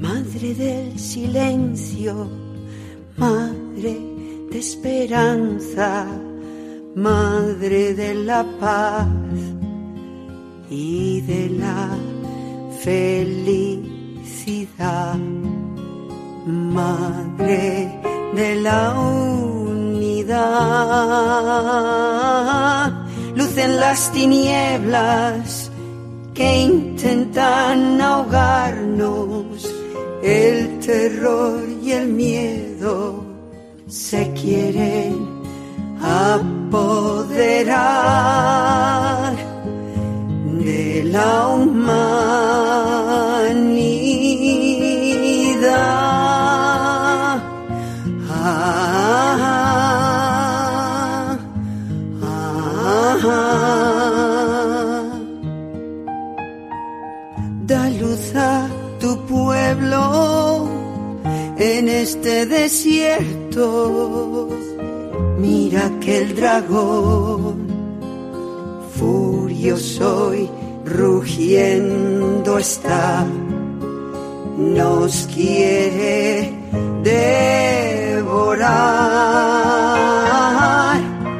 Madre del silencio, Madre de esperanza, Madre de la paz y de la felicidad, Madre de la unidad, luz en las tinieblas que intentan ahogarnos, el terror y el miedo se quieren apoderar de la. Da luz a tu pueblo en este desierto. Mira que el dragón furioso y rugiendo está, nos quiere devorar.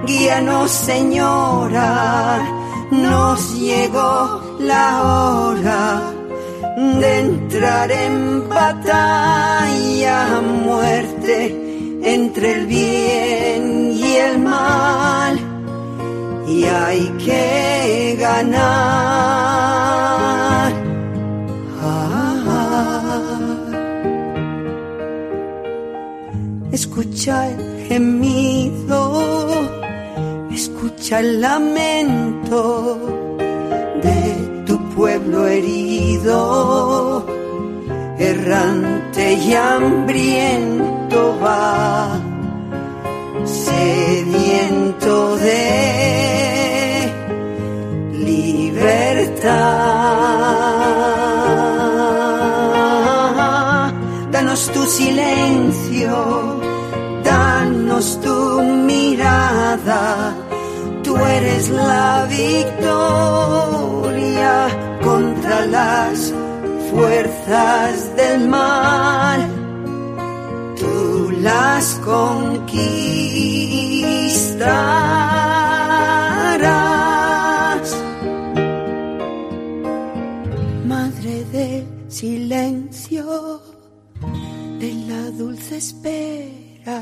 Guíanos, Señora, nos llegó la hora de entrar en batalla muerte entre el bien y el mal. Y hay que ganar. Ah, escucha el gemido, el lamento de tu pueblo herido, errante y hambriento va sediento de libertad. Danos tu silencio, danos tu mirada. Eres la victoria contra las fuerzas del mal tú las conquistarás. Madre del silencio, de la dulce espera,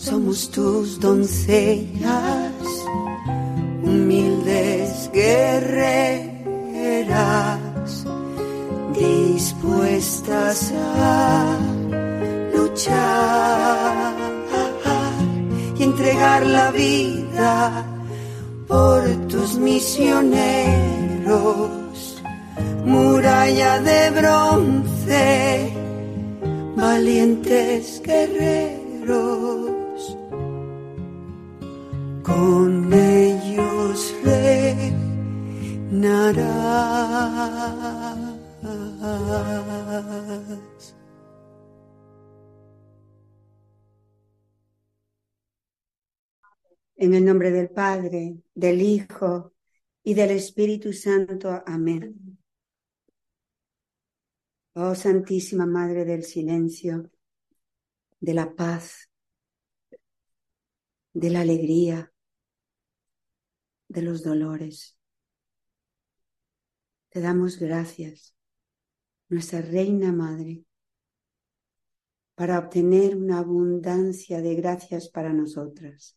somos tus doncellas, humildes guerreras dispuestas a luchar y entregar la vida por tus misioneros, muralla de bronce, valientes guerreros, con ellos reinarás. En el nombre del Padre, del Hijo y del Espíritu Santo. Amén. Oh Santísima Madre del Silencio, de la paz, de la alegría, de los dolores. Te damos gracias, nuestra Reina Madre, para obtener una abundancia de gracias para nosotras.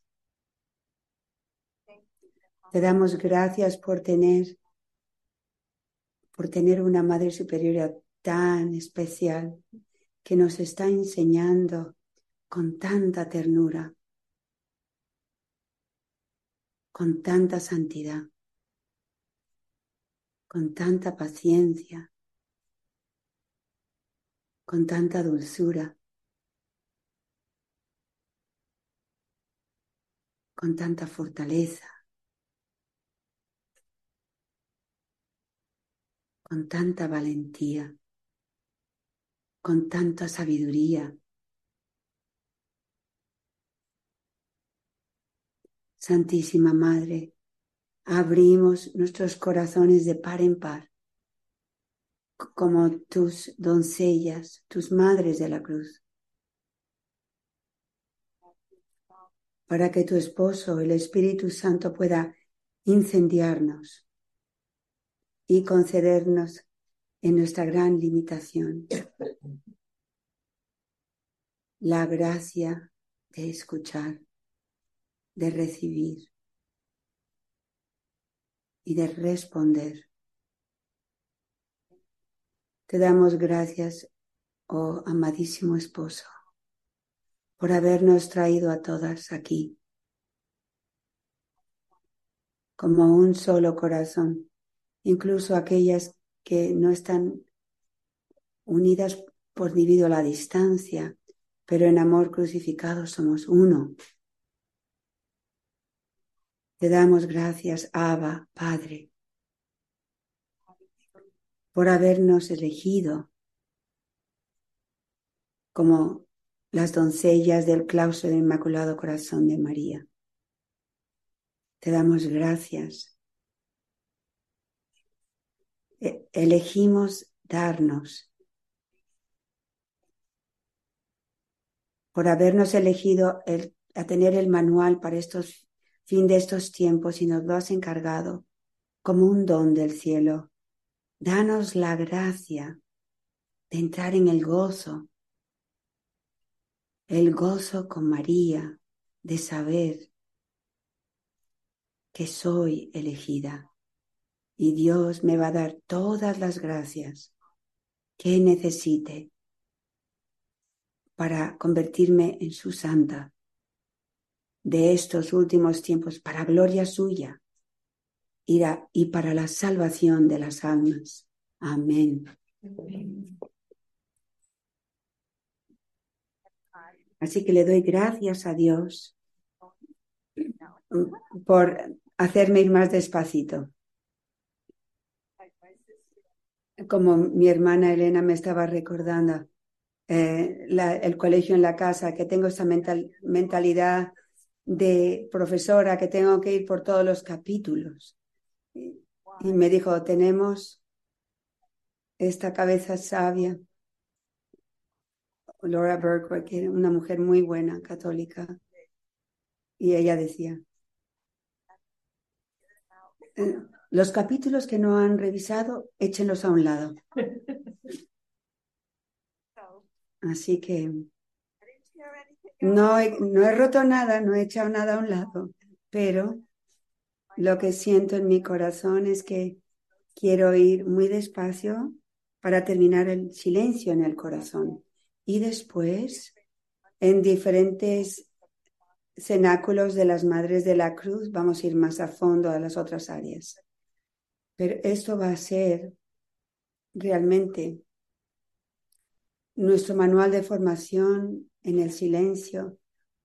Te damos gracias por tener, por tener una Madre Superiora tan especial que nos está enseñando con tanta ternura, con tanta santidad, con tanta paciencia, con tanta dulzura, con tanta fortaleza. con tanta valentía, con tanta sabiduría. Santísima Madre, abrimos nuestros corazones de par en par, como tus doncellas, tus madres de la cruz, para que tu esposo, el Espíritu Santo, pueda incendiarnos y concedernos en nuestra gran limitación la gracia de escuchar, de recibir y de responder. Te damos gracias, oh amadísimo esposo, por habernos traído a todas aquí como un solo corazón, incluso aquellas que no están unidas por debido a la distancia, pero en amor crucificado somos uno. Te damos gracias, Abba, Padre, por habernos elegido como las doncellas del claustro del Inmaculado Corazón de María. Te damos gracias. E, elegimos darnos por habernos elegido el, a tener el manual para estos fin de estos tiempos y nos lo has encargado como un don del cielo. Danos la gracia de entrar en el gozo, el gozo con María, de saber que soy elegida y Dios me va a dar todas las gracias que necesite para convertirme en su santa de estos últimos tiempos para gloria suya y para la salvación de las almas. Amén. Así que le doy gracias a Dios por hacerme ir más despacito. Como mi hermana Elena me estaba recordando, eh, el colegio en la casa, que tengo esa mentalidad de profesora, que tengo que ir por todos los capítulos. Y, me dijo, tenemos esta cabeza sabia, Laura Burke, que era una mujer muy buena, católica, y ella decía, eh, los capítulos que no han revisado, échenlos a un lado. Así que no he, no he roto nada, no he echado nada a un lado, pero lo que siento en mi corazón es que quiero ir muy despacio para terminar el silencio en el corazón. Y después, en diferentes cenáculos de las Madres de la Cruz, vamos a ir más a fondo a las otras áreas. Pero esto va a ser realmente nuestro manual de formación en el silencio,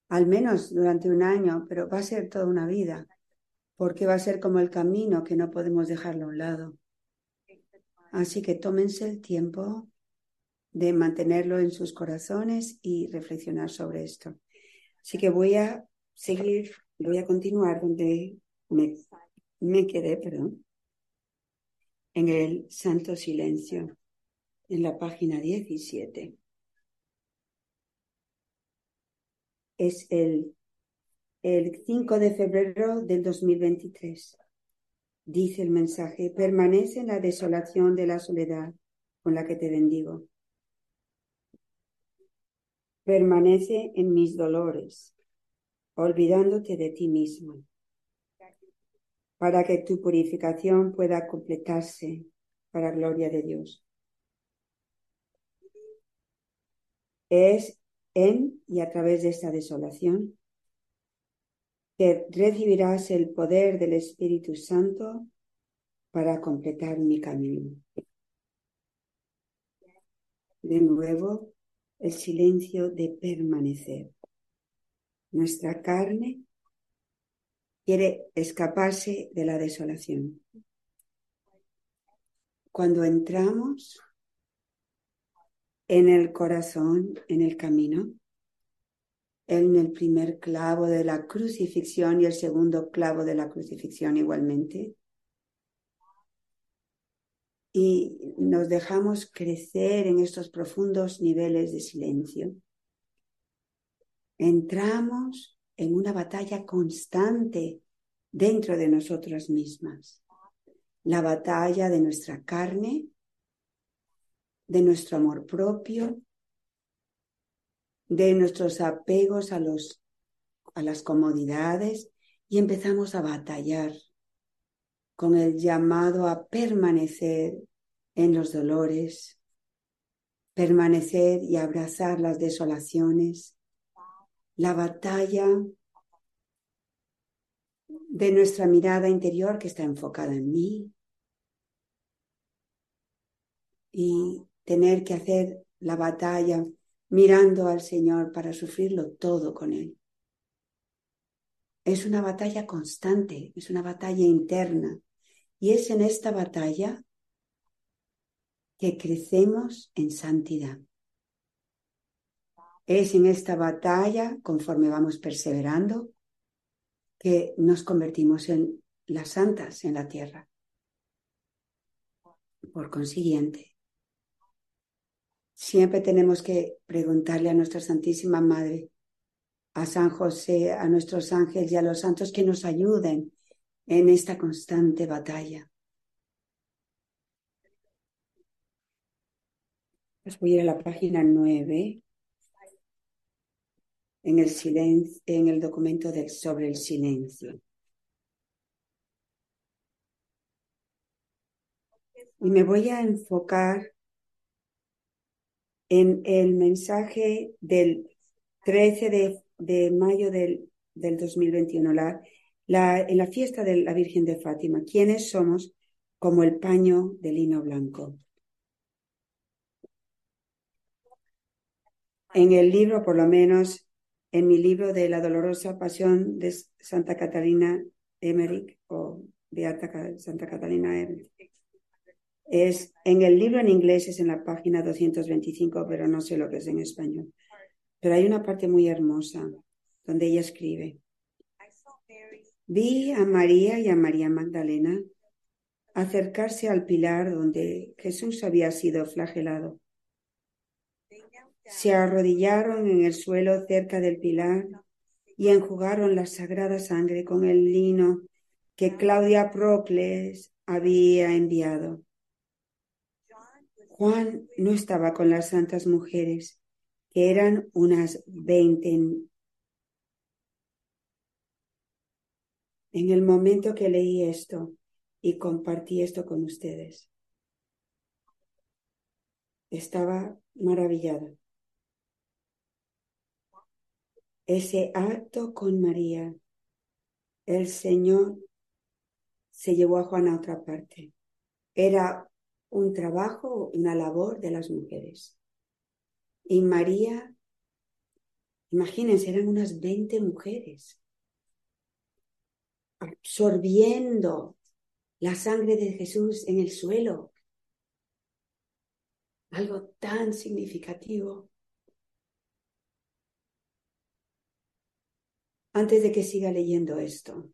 al menos durante un año, pero va a ser toda una vida, porque va a ser como el camino que no podemos dejarlo a un lado. Así que tómense el tiempo de mantenerlo en sus corazones y reflexionar sobre esto. Así que voy a seguir, voy a continuar donde me, quedé, perdón, en el santo silencio, en la página 17. Es el, el 5 de febrero del 2023. Dice el mensaje, permanece en la desolación de la soledad con la que te bendigo Permanece en mis dolores, olvidándote de ti mismo, para que tu purificación pueda completarse para gloria de Dios. Es en y a través de esta desolación que recibirás el poder del Espíritu Santo para completar mi camino. De nuevo, el silencio de permanecer. Nuestra carne quiere escaparse de la desolación. Cuando entramos en el corazón, en el camino, en el primer clavo de la crucifixión y el segundo clavo de la crucifixión igualmente. Y nos dejamos crecer en estos profundos niveles de silencio. Entramos en una batalla constante dentro de nosotras mismas. La batalla de nuestra carne, de nuestro amor propio, de nuestros apegos a, los, a las comodidades y empezamos a batallar con el llamado a permanecer en los dolores, permanecer y abrazar las desolaciones, la batalla de nuestra mirada interior que está enfocada en mí. Y tener que hacer la batalla mirando al Señor para sufrirlo todo con Él. Es una batalla constante, es una batalla interna. Y es en esta batalla que crecemos en santidad. Es en esta batalla, conforme vamos perseverando, que nos convertimos en las santas en la tierra. Por consiguiente, Siempre tenemos que preguntarle a nuestra Santísima Madre, a San José, a nuestros ángeles y a los santos que nos ayuden en esta constante batalla. Pues voy a ir a la página 9 en el silencio, en el documento sobre el silencio. Y me voy a enfocar en el mensaje del 13 de, mayo del, del 2021, la, la, en la fiesta de la Virgen de Fátima, ¿quiénes somos como el paño de lino blanco? En el libro, por lo menos en mi libro de la dolorosa pasión de Santa Catalina Emmerich o Beata Santa Catalina Emmerich, es en el libro en inglés es en la página 225, pero no sé lo que es en español. Pero hay una parte muy hermosa donde ella escribe, vi a María y a María Magdalena acercarse al pilar donde Jesús había sido flagelado. Se arrodillaron en el suelo cerca del pilar y enjugaron la sagrada sangre con el lino que Claudia Procles había enviado. Juan no estaba con las santas mujeres, que eran unas veinte. En el momento que leí esto y compartí esto con ustedes, estaba maravillada. Ese acto con María, el Señor se llevó a Juan a otra parte. Era un trabajo, una labor de las mujeres. Y María, imagínense, eran unas 20 mujeres absorbiendo la sangre de Jesús en el suelo. Algo tan significativo. Antes de que siga leyendo esto,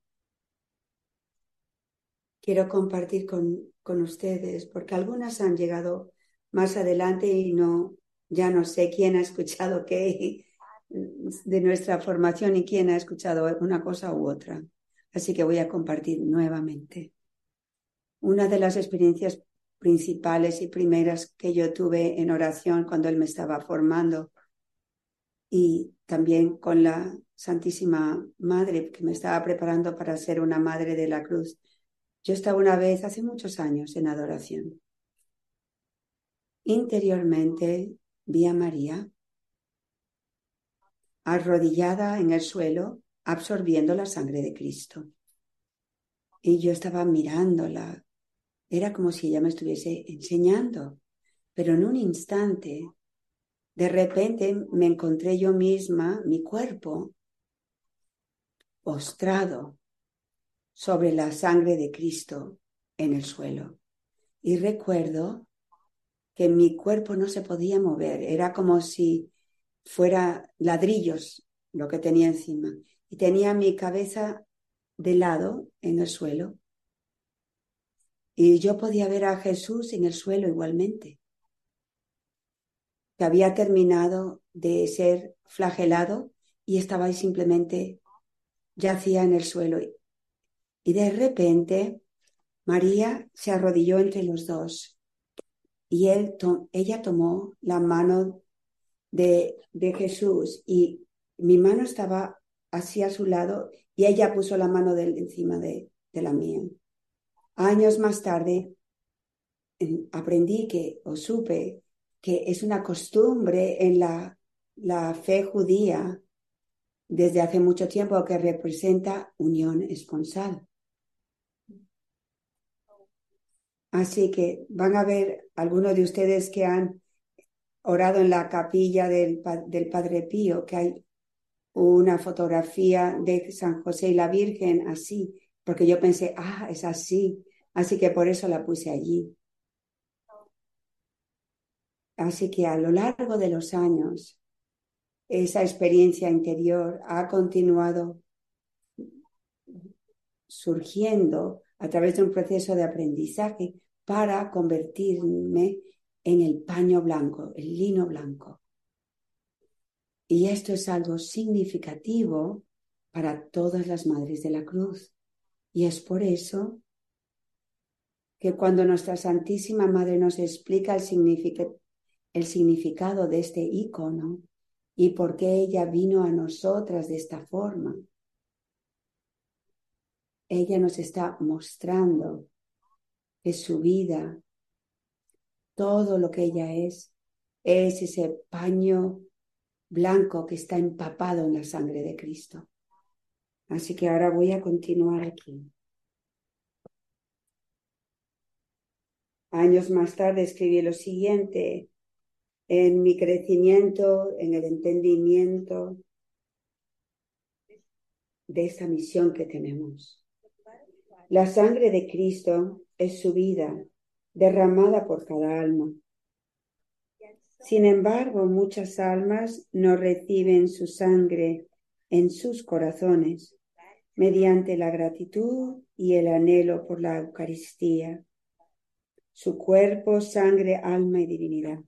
quiero compartir con, con ustedes, porque algunas han llegado más adelante y no, ya no sé quién ha escuchado qué de nuestra formación y quién ha escuchado una cosa u otra. Así que voy a compartir nuevamente. Una de las experiencias principales y primeras que yo tuve en oración cuando él me estaba formando y también con la Santísima Madre que me estaba preparando para ser una Madre de la Cruz yo estaba una vez, hace muchos años, en adoración. Interiormente vi a María arrodillada en el suelo, absorbiendo la sangre de Cristo. Y yo estaba mirándola. Era como si ella me estuviese enseñando. Pero en un instante, de repente me encontré yo misma, mi cuerpo, postrado sobre la sangre de Cristo en el suelo. Y recuerdo que mi cuerpo no se podía mover, era como si fuera ladrillos lo que tenía encima. Y tenía mi cabeza de lado en el suelo. Y yo podía ver a Jesús en el suelo igualmente, que había terminado de ser flagelado y estaba ahí simplemente yacía en el suelo. Y de repente María se arrodilló entre los dos y él ella tomó la mano de, de Jesús y mi mano estaba así a su lado y ella puso la mano de encima de, de la mía. Años más tarde aprendí que, o supe, que es una costumbre en la, la fe judía desde hace mucho tiempo que representa unión esponsal. Así que van a ver algunos de ustedes que han orado en la capilla del, Padre Pío, que hay una fotografía de San José y la Virgen así, porque yo pensé, ah, es así, así que por eso la puse allí. Así que a lo largo de los años, esa experiencia interior ha continuado surgiendo a través de un proceso de aprendizaje para convertirme en el paño blanco, el lino blanco. Y esto es algo significativo para todas las madres de la cruz. Y es por eso que cuando nuestra Santísima Madre nos explica el, significado de este icono y por qué ella vino a nosotras de esta forma, ella nos está mostrando que su vida, todo lo que ella es, es ese paño blanco que está empapado en la sangre de Cristo. Así que ahora voy a continuar aquí. Años más tarde escribí lo siguiente, en mi crecimiento, en el entendimiento de esa misión que tenemos. La sangre de Cristo es su vida, derramada por cada alma. Sin embargo, muchas almas no reciben su sangre en sus corazones mediante la gratitud y el anhelo por la Eucaristía, su cuerpo, sangre, alma y divinidad.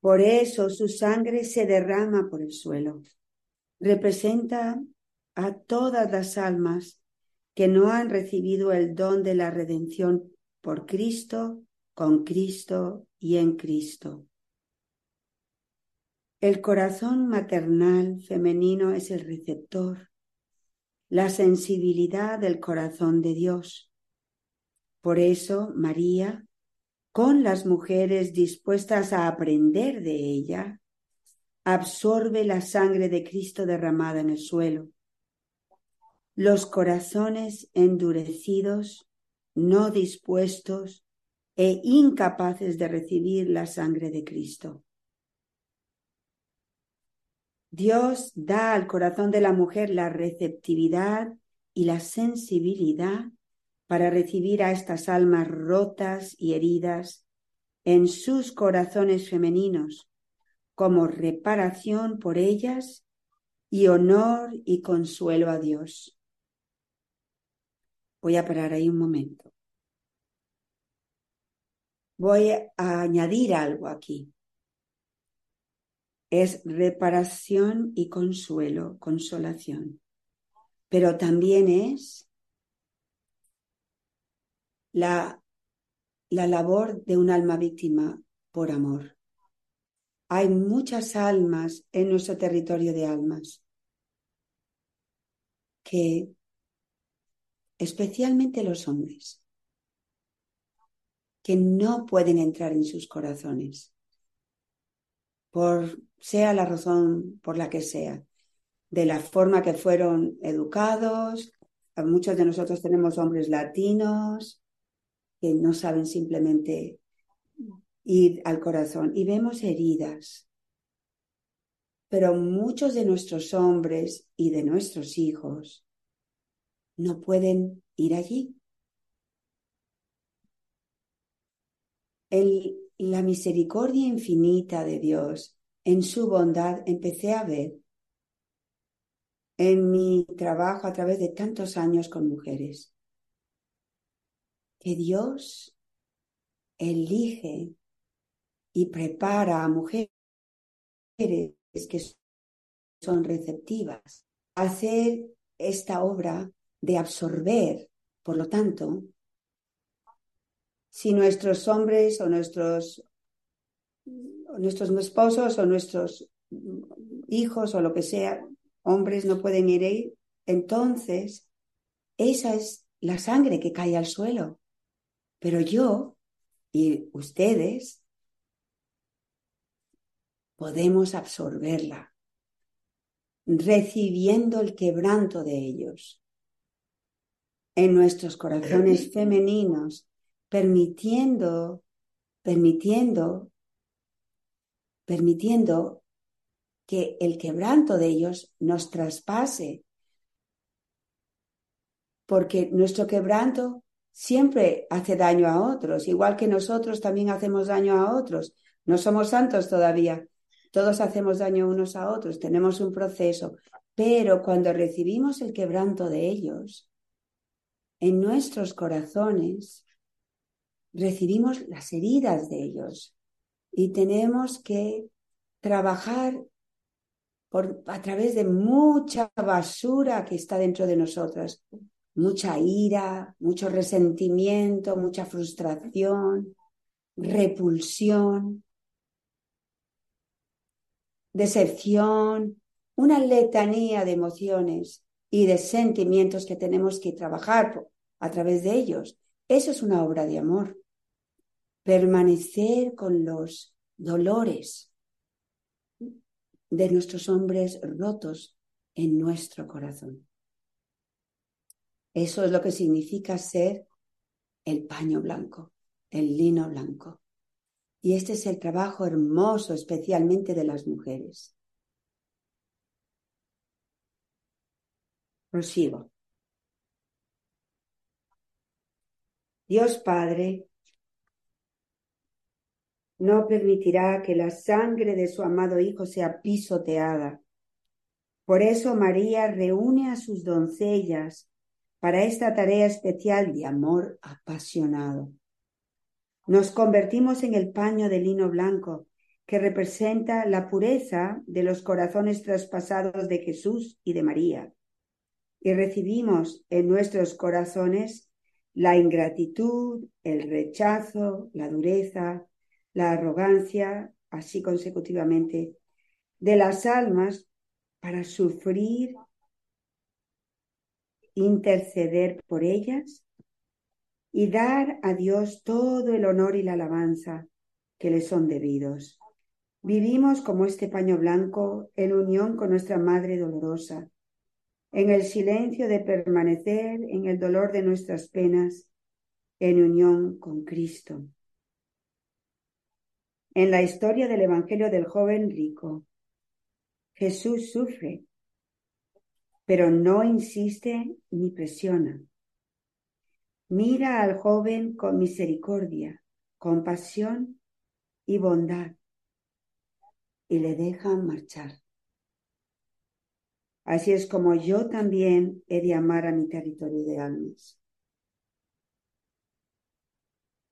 Por eso su sangre se derrama por el suelo. Representa a todas las almas que no han recibido el don de la redención por Cristo, con Cristo y en Cristo. El corazón maternal femenino es el receptor, la sensibilidad del corazón de Dios. Por eso María, con las mujeres dispuestas a aprender de ella, absorbe la sangre de Cristo derramada en el suelo. Los corazones endurecidos, no dispuestos e incapaces de recibir la sangre de Cristo. Dios da al corazón de la mujer la receptividad y la sensibilidad para recibir a estas almas rotas y heridas en sus corazones femeninos como reparación por ellas y honor y consuelo a Dios. Voy a parar ahí un momento. Voy a añadir algo aquí es reparación y consuelo, consolación. Pero también es la, la labor de un alma víctima por amor. Hay muchas almas en nuestro territorio de almas que, especialmente los hombres, que no pueden entrar en sus corazones por sea la razón por la que sea, de la forma que fueron educados. Muchos de nosotros tenemos hombres latinos que no saben simplemente ir al corazón y vemos heridas. Pero muchos de nuestros hombres y de nuestros hijos no pueden ir allí. La misericordia infinita de Dios, en su bondad, empecé a ver en mi trabajo a través de tantos años con mujeres, que Dios elige y prepara a mujeres que son receptivas a hacer esta obra de absorber, por lo tanto, si nuestros hombres o nuestros, o nuestros esposos o nuestros hijos o lo que sea hombres no pueden ir entonces esa es la sangre que cae al suelo. Pero yo y ustedes podemos absorberla, recibiendo el quebranto de ellos en nuestros corazones femeninos, permitiendo, permitiendo, permitiendo que el quebranto de ellos nos traspase, porque nuestro quebranto siempre hace daño a otros, igual que nosotros también hacemos daño a otros. No somos santos todavía, todos hacemos daño unos a otros, tenemos un proceso, pero cuando recibimos el quebranto de ellos, en nuestros corazones recibimos las heridas de ellos y tenemos que trabajar a través de mucha basura que está dentro de nosotras, mucha ira, mucho resentimiento, mucha frustración, repulsión, decepción, una letanía de emociones y de sentimientos que tenemos que trabajar a través de ellos. Eso es una obra de amor. Permanecer con los dolores de nuestros hombres rotos en nuestro corazón. Eso es lo que significa ser el paño blanco, el lino blanco. Y este es el trabajo hermoso, especialmente de las mujeres. Prosigo. Dios Padre no permitirá que la sangre de su amado Hijo sea pisoteada. Por eso María reúne a sus doncellas para esta tarea especial de amor apasionado. Nos convertimos en el paño de lino blanco que representa la pureza de los corazones traspasados de Jesús y de María. Y recibimos en nuestros corazones la ingratitud, el rechazo, la dureza, la arrogancia, así consecutivamente, de las almas para sufrir, interceder por ellas y dar a Dios todo el honor y la alabanza que le son debidos. Vivimos como este paño blanco en unión con nuestra Madre Dolorosa, en el silencio de permanecer en el dolor de nuestras penas, en unión con Cristo en la historia del Evangelio del joven rico. Jesús sufre, pero no insiste ni presiona. Mira al joven con misericordia, compasión y bondad y le deja marchar. Así es como yo también he de amar a mi territorio de almas.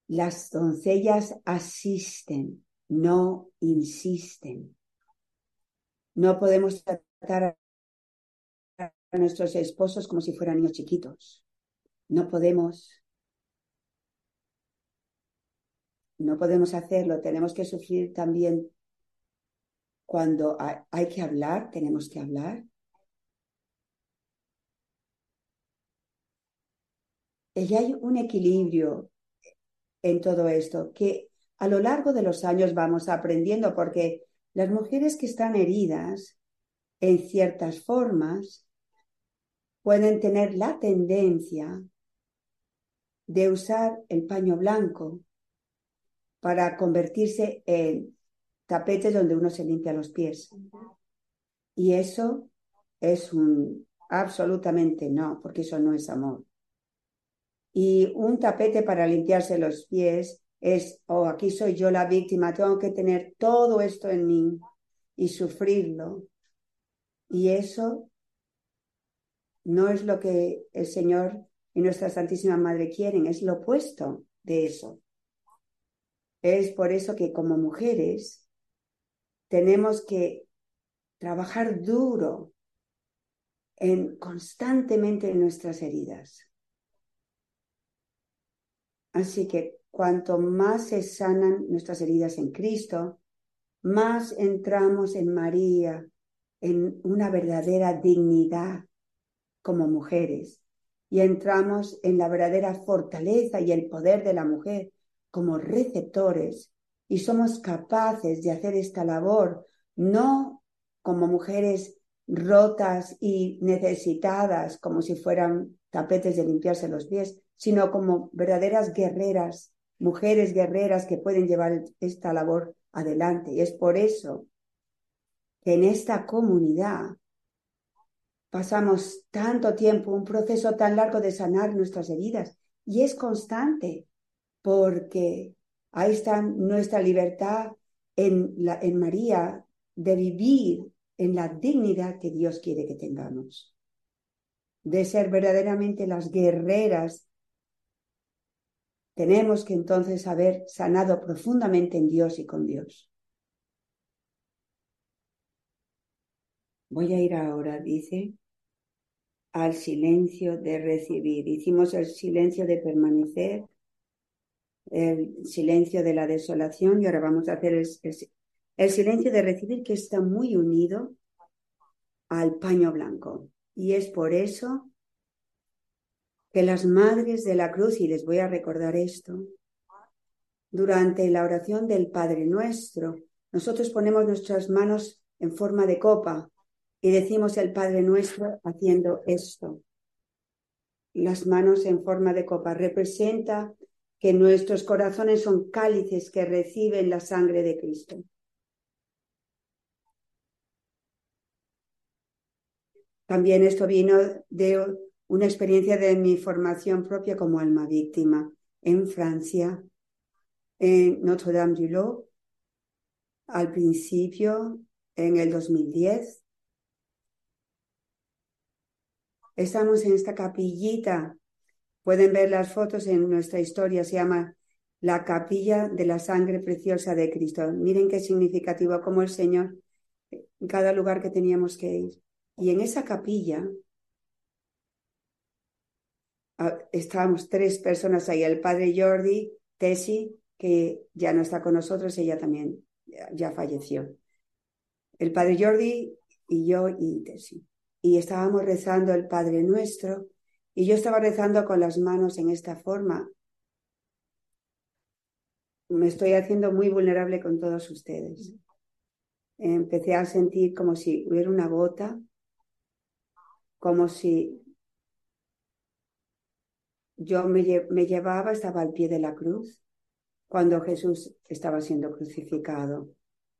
Las doncellas asisten no insisten. No podemos tratar a nuestros esposos como si fueran niños chiquitos. No podemos. No podemos hacerlo. Tenemos que sufrir también cuando hay que hablar, tenemos que hablar. Y hay un equilibrio en todo esto que a lo largo de los años vamos aprendiendo porque las mujeres que están heridas en ciertas formas pueden tener la tendencia de usar el paño blanco para convertirse en tapetes donde uno se limpia los pies. Y eso es un absolutamente no, porque eso no es amor. Y un tapete para limpiarse los pies es, oh, aquí soy yo la víctima, tengo que tener todo esto en mí y sufrirlo. Y eso no es lo que el Señor y nuestra Santísima Madre quieren, es lo opuesto de eso. Es por eso que como mujeres tenemos que trabajar duro en, constantemente en nuestras heridas. Así que cuanto más se sanan nuestras heridas en Cristo, más entramos en María, en una verdadera dignidad como mujeres, y entramos en la verdadera fortaleza y el poder de la mujer como receptores, y somos capaces de hacer esta labor, no como mujeres rotas y necesitadas, como si fueran tapetes de limpiarse los pies, sino como verdaderas guerreras, mujeres guerreras que pueden llevar esta labor adelante. Y es por eso que en esta comunidad pasamos tanto tiempo, un proceso tan largo de sanar nuestras heridas, y es constante, porque ahí está nuestra libertad en, la, en María de vivir en la dignidad que Dios quiere que tengamos, de ser verdaderamente las guerreras tenemos que entonces haber sanado profundamente en Dios y con Dios. Voy a ir ahora, dice, al silencio de recibir. Hicimos el silencio de permanecer, el silencio de la desolación y ahora vamos a hacer el, silencio de recibir que está muy unido al paño blanco. Y es por eso que las madres de la cruz, y les voy a recordar esto, durante la oración del Padre Nuestro, nosotros ponemos nuestras manos en forma de copa y decimos el Padre Nuestro haciendo esto. Las manos en forma de copa representa que nuestros corazones son cálices que reciben la sangre de Cristo. También esto vino de una experiencia de mi formación propia como alma víctima en Francia, en Notre-Dame-du-Lot, al principio, en el 2010. Estamos en esta capillita. Pueden ver las fotos en nuestra historia. Se llama la capilla de la sangre preciosa de Cristo. Miren qué significativo como el Señor en cada lugar que teníamos que ir. Y en esa capilla estábamos tres personas ahí, el padre Jordi, Tessie, que ya no está con nosotros, ella también ya falleció. El padre Jordi y yo y Tessie. Y estábamos rezando el Padre Nuestro y yo estaba rezando con las manos en esta forma. Me estoy haciendo muy vulnerable con todos ustedes. Empecé a sentir como si hubiera una gota, como si yo me, llevaba, estaba al pie de la cruz cuando Jesús estaba siendo crucificado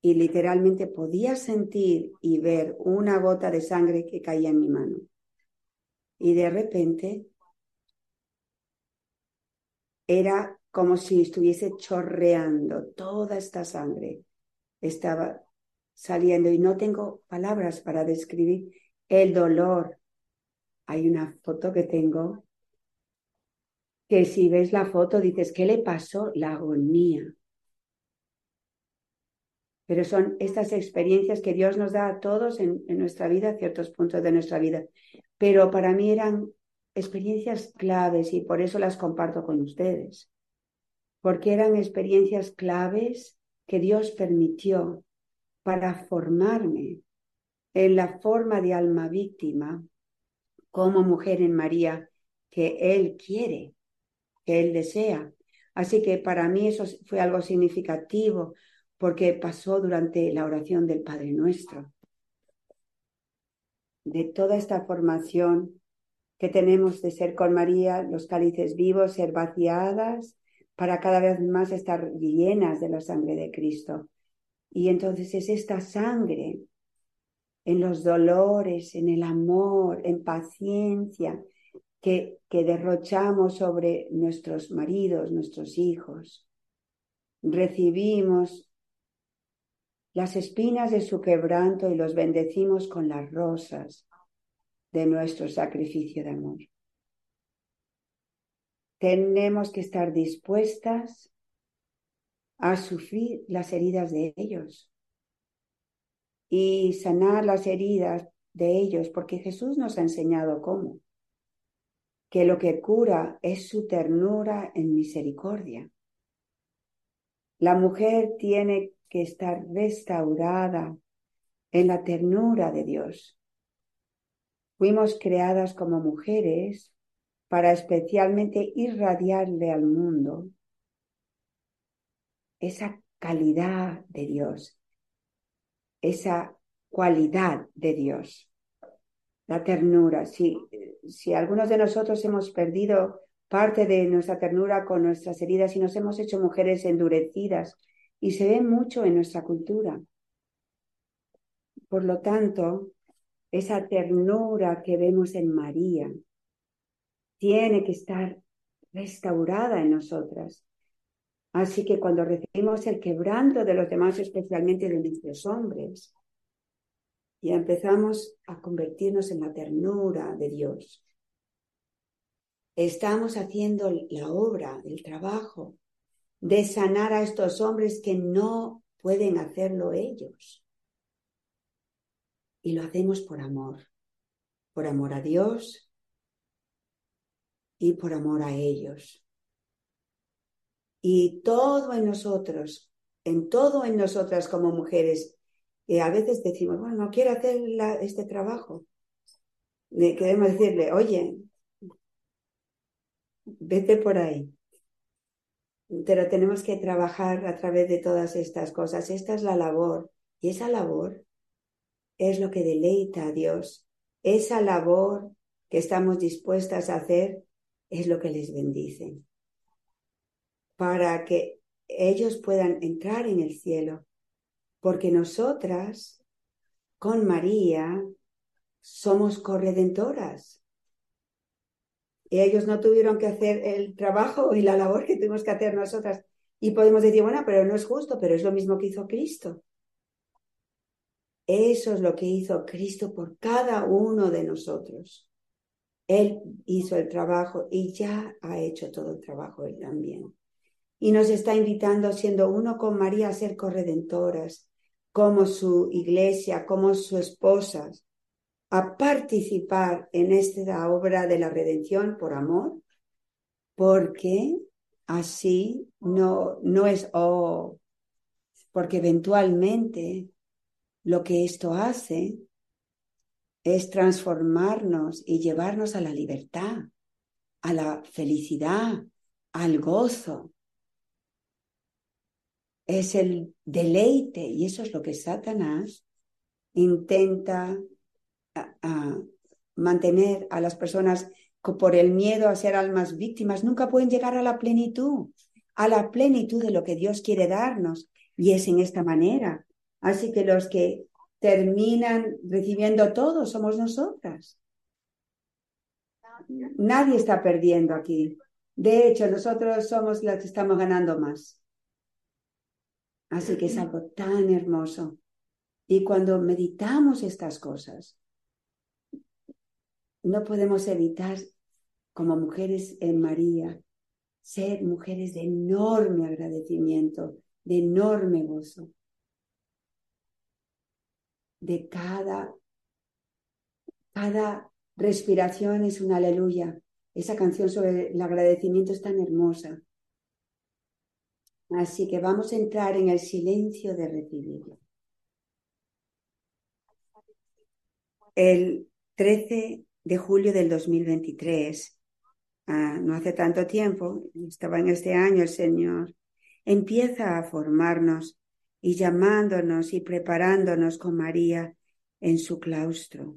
y literalmente podía sentir y ver una gota de sangre que caía en mi mano. Y de repente era como si estuviese chorreando toda esta sangre. Estaba saliendo y no tengo palabras para describir el dolor. Hay una foto que tengo que si ves la foto dices, ¿qué le pasó? La agonía. Pero son estas experiencias que Dios nos da a todos en, nuestra vida, ciertos puntos de nuestra vida. Pero para mí eran experiencias claves y por eso las comparto con ustedes. Porque eran experiencias claves que Dios permitió para formarme en la forma de alma víctima como mujer en María que Él quiere que Él desea. Así que para mí eso fue algo significativo porque pasó durante la oración del Padre Nuestro. De toda esta formación que tenemos de ser con María, los cálices vivos, ser vaciadas para cada vez más estar llenas de la sangre de Cristo. Y entonces es esta sangre en los dolores, en el amor, en paciencia, que, derrochamos sobre nuestros maridos, nuestros hijos. Recibimos las espinas de su quebranto y los bendecimos con las rosas de nuestro sacrificio de amor. Tenemos que estar dispuestas a sufrir las heridas de ellos y sanar las heridas de ellos, porque Jesús nos ha enseñado cómo, que lo que cura es su ternura en misericordia. La mujer tiene que estar restaurada en la ternura de Dios. Fuimos creadas como mujeres para especialmente irradiarle al mundo esa calidad de Dios, esa cualidad de Dios, la ternura. Si, si algunos de nosotros hemos perdido parte de nuestra ternura con nuestras heridas y nos hemos hecho mujeres endurecidas, y se ve mucho en nuestra cultura. Por lo tanto, esa ternura que vemos en María tiene que estar restaurada en nosotras. Así que cuando recibimos el quebranto de los demás, especialmente de nuestros hombres, y empezamos a convertirnos en la ternura de Dios, estamos haciendo la obra, el trabajo de sanar a estos hombres que no pueden hacerlo ellos. Y lo hacemos por amor, por amor a Dios y por amor a ellos. Y todo en nosotros, en todo en nosotras como mujeres, y a veces decimos, bueno, no quiero hacer este trabajo. Queremos decirle, oye, vete por ahí. Pero tenemos que trabajar a través de todas estas cosas. Esta es la labor. Y esa labor es lo que deleita a Dios. Esa labor que estamos dispuestas a hacer es lo que les bendice. Para que ellos puedan entrar en el cielo. Porque nosotras, con María, somos corredentoras ellos no tuvieron que hacer el trabajo y la labor que tuvimos que hacer nosotras. Y podemos decir, bueno, pero no es justo, pero es lo mismo que hizo Cristo. Eso es lo que hizo Cristo por cada uno de nosotros. Él hizo el trabajo y ya ha hecho todo el trabajo él también. Y nos está invitando, siendo uno con María, a ser corredentoras, como su iglesia, como su esposas, a participar en esta obra de la redención por amor, porque así no, no es, oh, porque eventualmente lo que esto hace es transformarnos y llevarnos a la libertad, a la felicidad, al gozo. Es el deleite y eso es lo que Satanás intenta mantener a las personas por el miedo a ser almas víctimas, nunca pueden llegar a la plenitud, a la plenitud de lo que Dios quiere darnos. Y es en esta manera. Así que los que terminan recibiendo todo somos nosotras. Nadie está perdiendo aquí. De hecho, nosotros somos las que estamos ganando más. Así que es algo tan hermoso. Y cuando meditamos estas cosas, no podemos evitar, como mujeres en María, ser mujeres de enorme agradecimiento, de enorme gozo. De cada, cada respiración es una aleluya. Esa canción sobre el agradecimiento es tan hermosa. Así que vamos a entrar en el silencio de recibirlo. El 13 de julio del 2023, ah, no hace tanto tiempo, estaba en este año el Señor, empieza a formarnos y llamándonos y preparándonos con María en su claustro,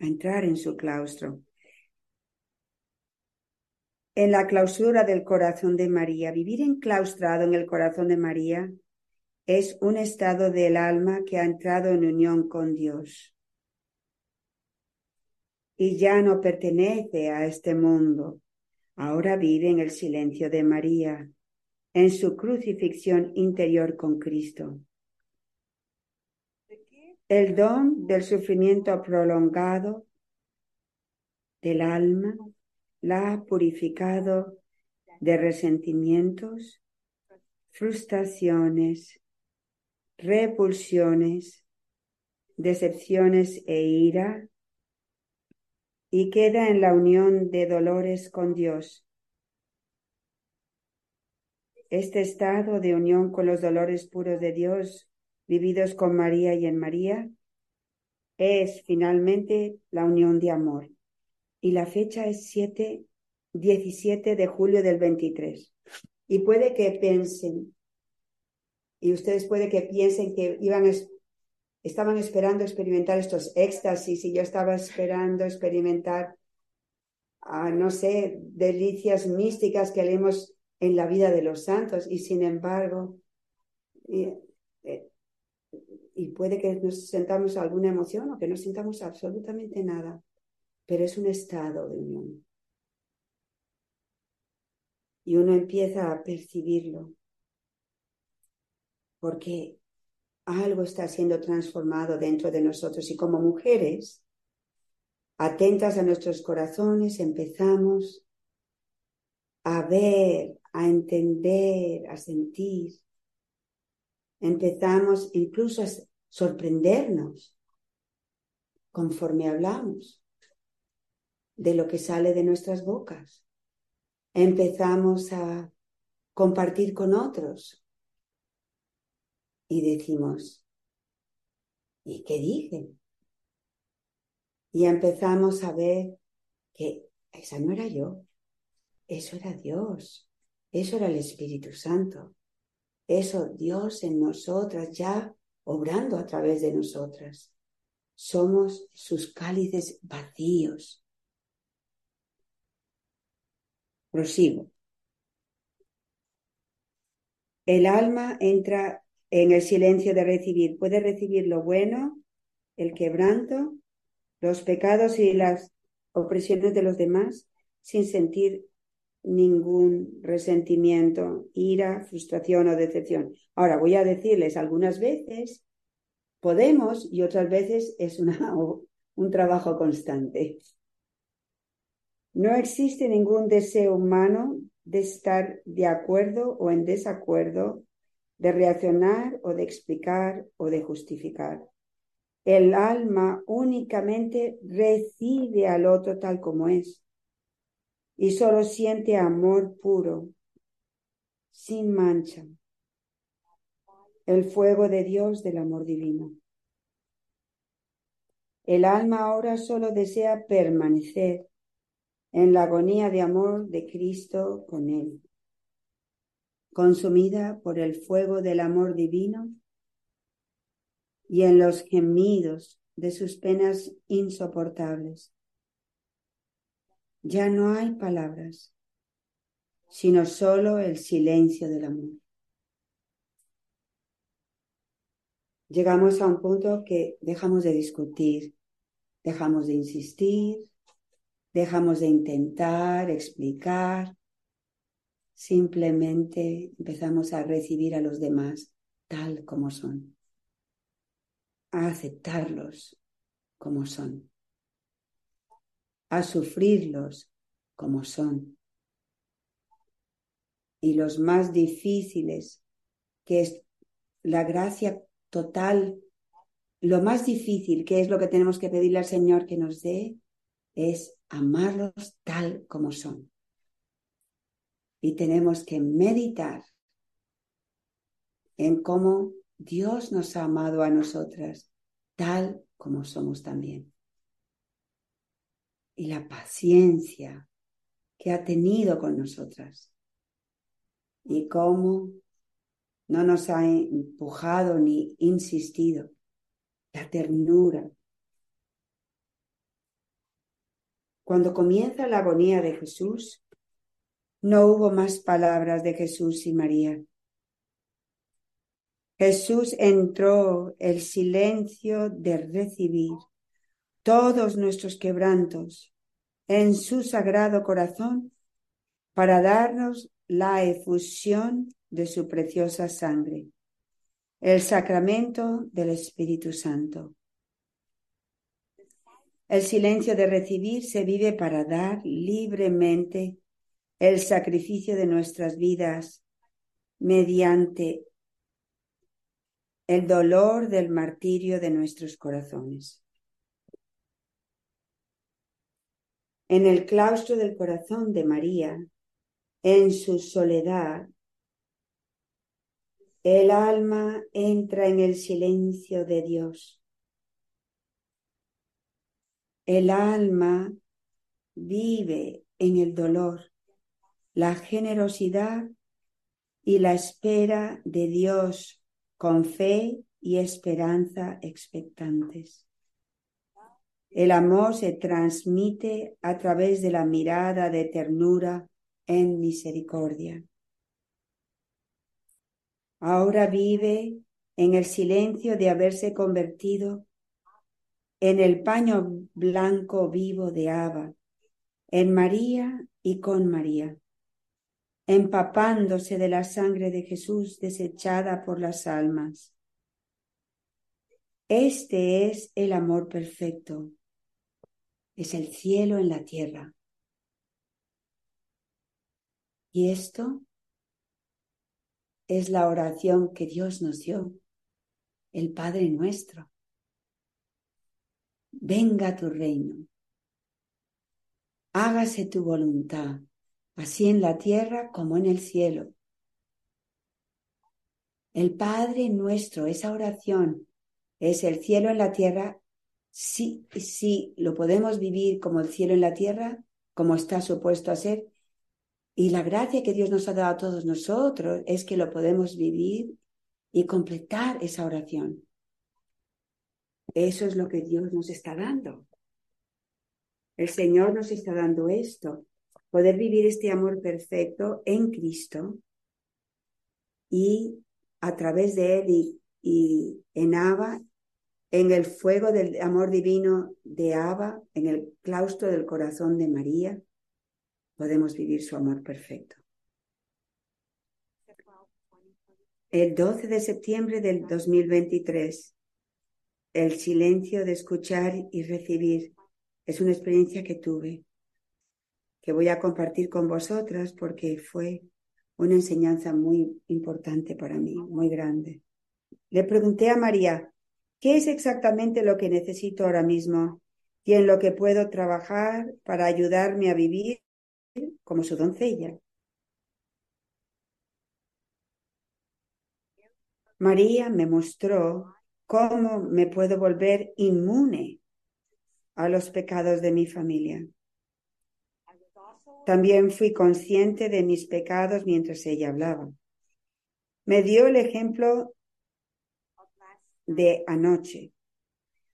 a entrar en su claustro. En la clausura del corazón de María, vivir enclaustrado en el corazón de María es un estado del alma que ha entrado en unión con Dios y ya no pertenece a este mundo. Ahora vive en el silencio de María, en su crucifixión interior con Cristo. El don del sufrimiento prolongado del alma la ha purificado de resentimientos, frustraciones, repulsiones, decepciones e ira, y queda en la unión de dolores con Dios. Este estado de unión con los dolores puros de Dios, vividos con María y en María, es finalmente la unión de amor. Y la fecha es 7, 17 de julio del 23. Y puede que piensen, y ustedes puede que piensen que iban estaban esperando experimentar estos éxtasis y yo estaba esperando experimentar, ah, no sé, delicias místicas que leemos en la vida de los santos y sin embargo, y, eh, y puede que nos sentamos alguna emoción o que no sintamos absolutamente nada, pero es un estado de unión. Y uno empieza a percibirlo, porque algo está siendo transformado dentro de nosotros y como mujeres, atentas a nuestros corazones, empezamos a ver, a entender, a sentir. Empezamos incluso a sorprendernos conforme hablamos de lo que sale de nuestras bocas. Empezamos a compartir con otros y decimos, ¿y qué dicen? Y empezamos a ver que esa no era yo, eso era Dios, eso era el Espíritu Santo, eso Dios en nosotras ya obrando a través de nosotras. Somos sus cálices vacíos. Prosigo. El alma entra en el silencio de recibir. Puede recibir lo bueno, el quebranto, los pecados y las opresiones de los demás sin sentir ningún resentimiento, ira, frustración o decepción. Ahora voy a decirles, algunas veces podemos y otras veces es un trabajo constante. No existe ningún deseo humano de estar de acuerdo o en desacuerdo de reaccionar o de explicar o de justificar. El alma únicamente recibe al otro tal como es y solo siente amor puro, sin mancha, el fuego de Dios del amor divino. El alma ahora solo desea permanecer en la agonía de amor de Cristo con Él consumida por el fuego del amor divino y en los gemidos de sus penas insoportables. Ya no hay palabras, sino solo el silencio del amor. Llegamos a un punto que dejamos de discutir, dejamos de insistir, dejamos de intentar explicar, simplemente empezamos a recibir a los demás tal como son, a aceptarlos como son, a sufrirlos como son. Y los más difíciles, que es la gracia total, lo más difícil, que es lo que tenemos que pedirle al Señor que nos dé, es amarlos tal como son y tenemos que meditar en cómo Dios nos ha amado a nosotras tal como somos también. Y la paciencia que ha tenido con nosotras. Y cómo no nos ha empujado ni insistido. La ternura. Cuando comienza la agonía de Jesús, no hubo más palabras de Jesús y María. Jesús entró el silencio de recibir todos nuestros quebrantos en su sagrado corazón para darnos la efusión de su preciosa sangre, el sacramento del Espíritu Santo. El silencio de recibir se vive para dar libremente el sacrificio de nuestras vidas mediante el dolor del martirio de nuestros corazones. En el claustro del corazón de María, en su soledad, el alma entra en el silencio de Dios. El alma vive en el dolor, la generosidad y la espera de Dios con fe y esperanza expectantes. El amor se transmite a través de la mirada de ternura en misericordia. Ahora vive en el silencio de haberse convertido en el paño blanco vivo de Abba, en María y con María, empapándose de la sangre de Jesús desechada por las almas. Este es el amor perfecto, es el cielo en la tierra. Y esto es la oración que Dios nos dio, el Padre nuestro. Venga tu reino, hágase tu voluntad, así en la tierra como en el cielo. El Padre nuestro, esa oración, es el cielo en la tierra. Sí, sí, lo podemos vivir como el cielo en la tierra, como está supuesto a ser, y la gracia que Dios nos ha dado a todos nosotros es que lo podemos vivir y completar esa oración. Eso es lo que Dios nos está dando. El Señor nos está dando esto, poder vivir este amor perfecto en Cristo y a través de Él y, en Abba, en el fuego del amor divino de Abba, en el claustro del corazón de María, podemos vivir su amor perfecto. El 12 de septiembre del 2023, el silencio de escuchar y recibir es una experiencia que tuve, que voy a compartir con vosotras porque fue una enseñanza muy importante para mí, muy grande. Le pregunté a María, ¿qué es exactamente lo que necesito ahora mismo y en lo que puedo trabajar para ayudarme a vivir como su doncella. María me mostró cómo me puedo volver inmune a los pecados de mi familia. También fui consciente de mis pecados mientras ella hablaba. Me dio el ejemplo de anoche,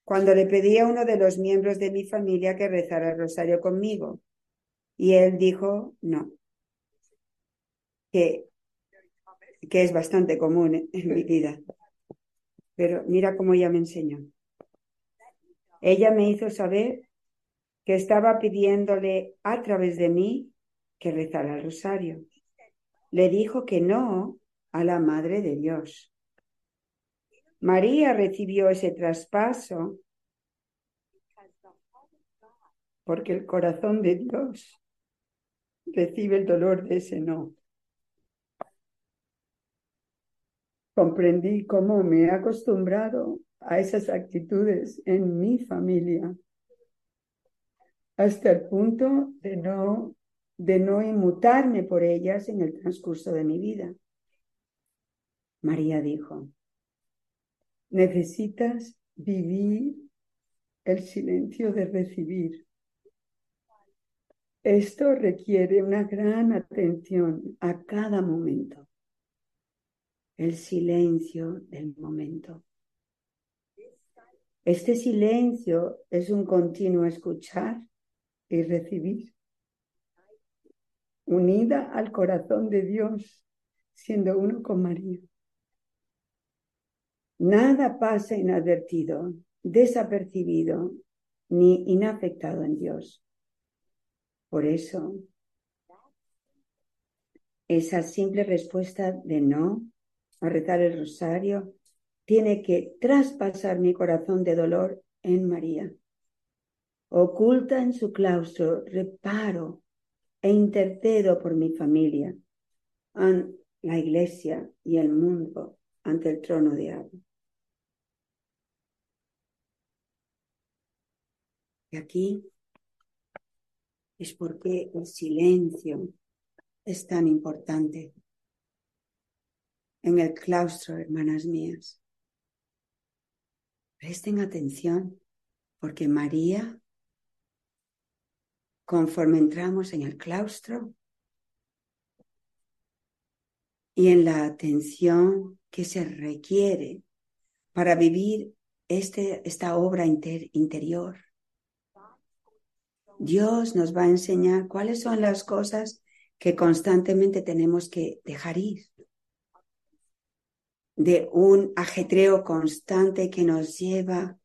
cuando le pedí a uno de los miembros de mi familia que rezara el rosario conmigo. Y él dijo, no, que, que es bastante común en mi vida. Pero mira cómo ella me enseñó. Ella me hizo saber que estaba pidiéndole a través de mí que rezara el rosario. Le dijo que no a la Madre de Dios. María recibió ese traspaso porque el corazón de Dios recibe el dolor de ese no. Comprendí cómo me he acostumbrado a esas actitudes en mi familia hasta el punto de no, de no inmutarme por ellas en el transcurso de mi vida. María dijo, necesitas vivir el silencio de recibir. Esto requiere una gran atención a cada momento. El silencio del momento. Este silencio es un continuo escuchar y recibir. Unida al corazón de Dios, siendo uno con María. Nada pasa inadvertido, desapercibido ni inafectado en Dios. Por eso, esa simple respuesta de no a rezar el rosario tiene que traspasar mi corazón de dolor en María. oculta en su claustro, reparo e intercedo por mi familia, la iglesia y el mundo ante el trono de agua. Y aquí es porque el silencio es tan importante en el claustro, hermanas mías. Presten atención, porque María, conforme entramos en el claustro y en la atención que se requiere para vivir este, esta obra interior, Dios nos va a enseñar cuáles son las cosas que constantemente tenemos que dejar ir de un ajetreo constante que nos lleva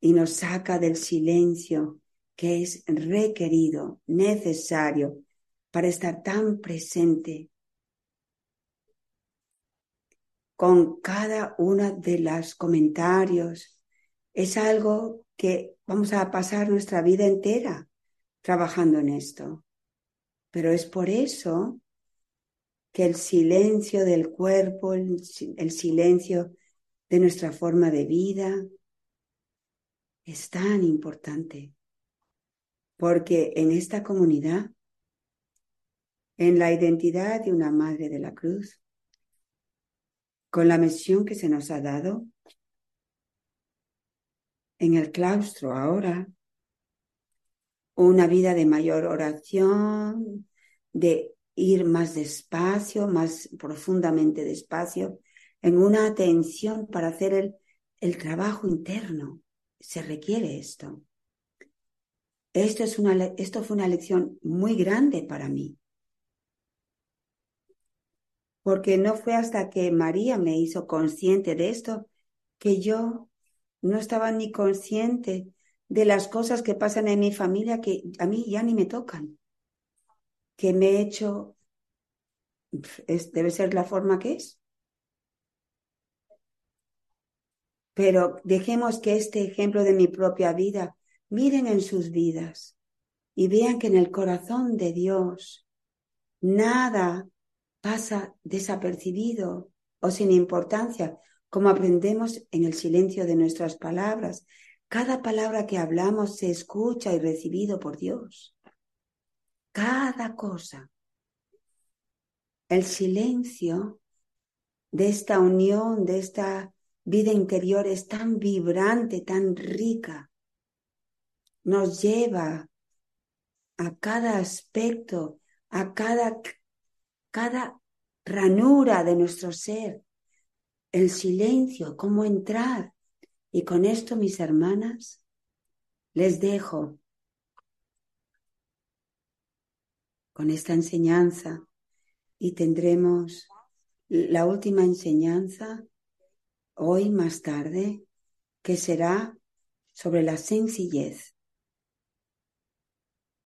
y nos saca del silencio que es requerido, necesario para estar tan presente con cada una de los comentarios. Es algo que vamos a pasar nuestra vida entera trabajando en esto. Pero es por eso que el silencio del cuerpo, el, silencio de nuestra forma de vida es tan importante. Porque en esta comunidad, en la identidad de una madre de la cruz, con la misión que se nos ha dado, en el claustro ahora, una vida de mayor oración, de ir más despacio, más profundamente despacio, en una atención para hacer el, trabajo interno. Se requiere esto. Esto, es una, esto fue una lección muy grande para mí. Porque no fue hasta que María me hizo consciente de esto que yo no estaba ni consciente de las cosas que pasan en mi familia que a mí ya ni me tocan, que me he hecho, es, debe ser la forma que es. Pero dejemos que este ejemplo de mi propia vida, miren en sus vidas y vean que en el corazón de Dios nada pasa desapercibido o sin importancia, como aprendemos en el silencio de nuestras palabras. Cada palabra que hablamos se escucha y recibido por Dios. Cada cosa. El silencio de esta unión, de esta vida interior es tan vibrante, tan rica. Nos lleva a cada aspecto, a cada, cada ranura de nuestro ser, el silencio, cómo entrar. Y con esto, mis hermanas, les dejo con esta enseñanza y tendremos la última enseñanza hoy más tarde, que será sobre la sencillez.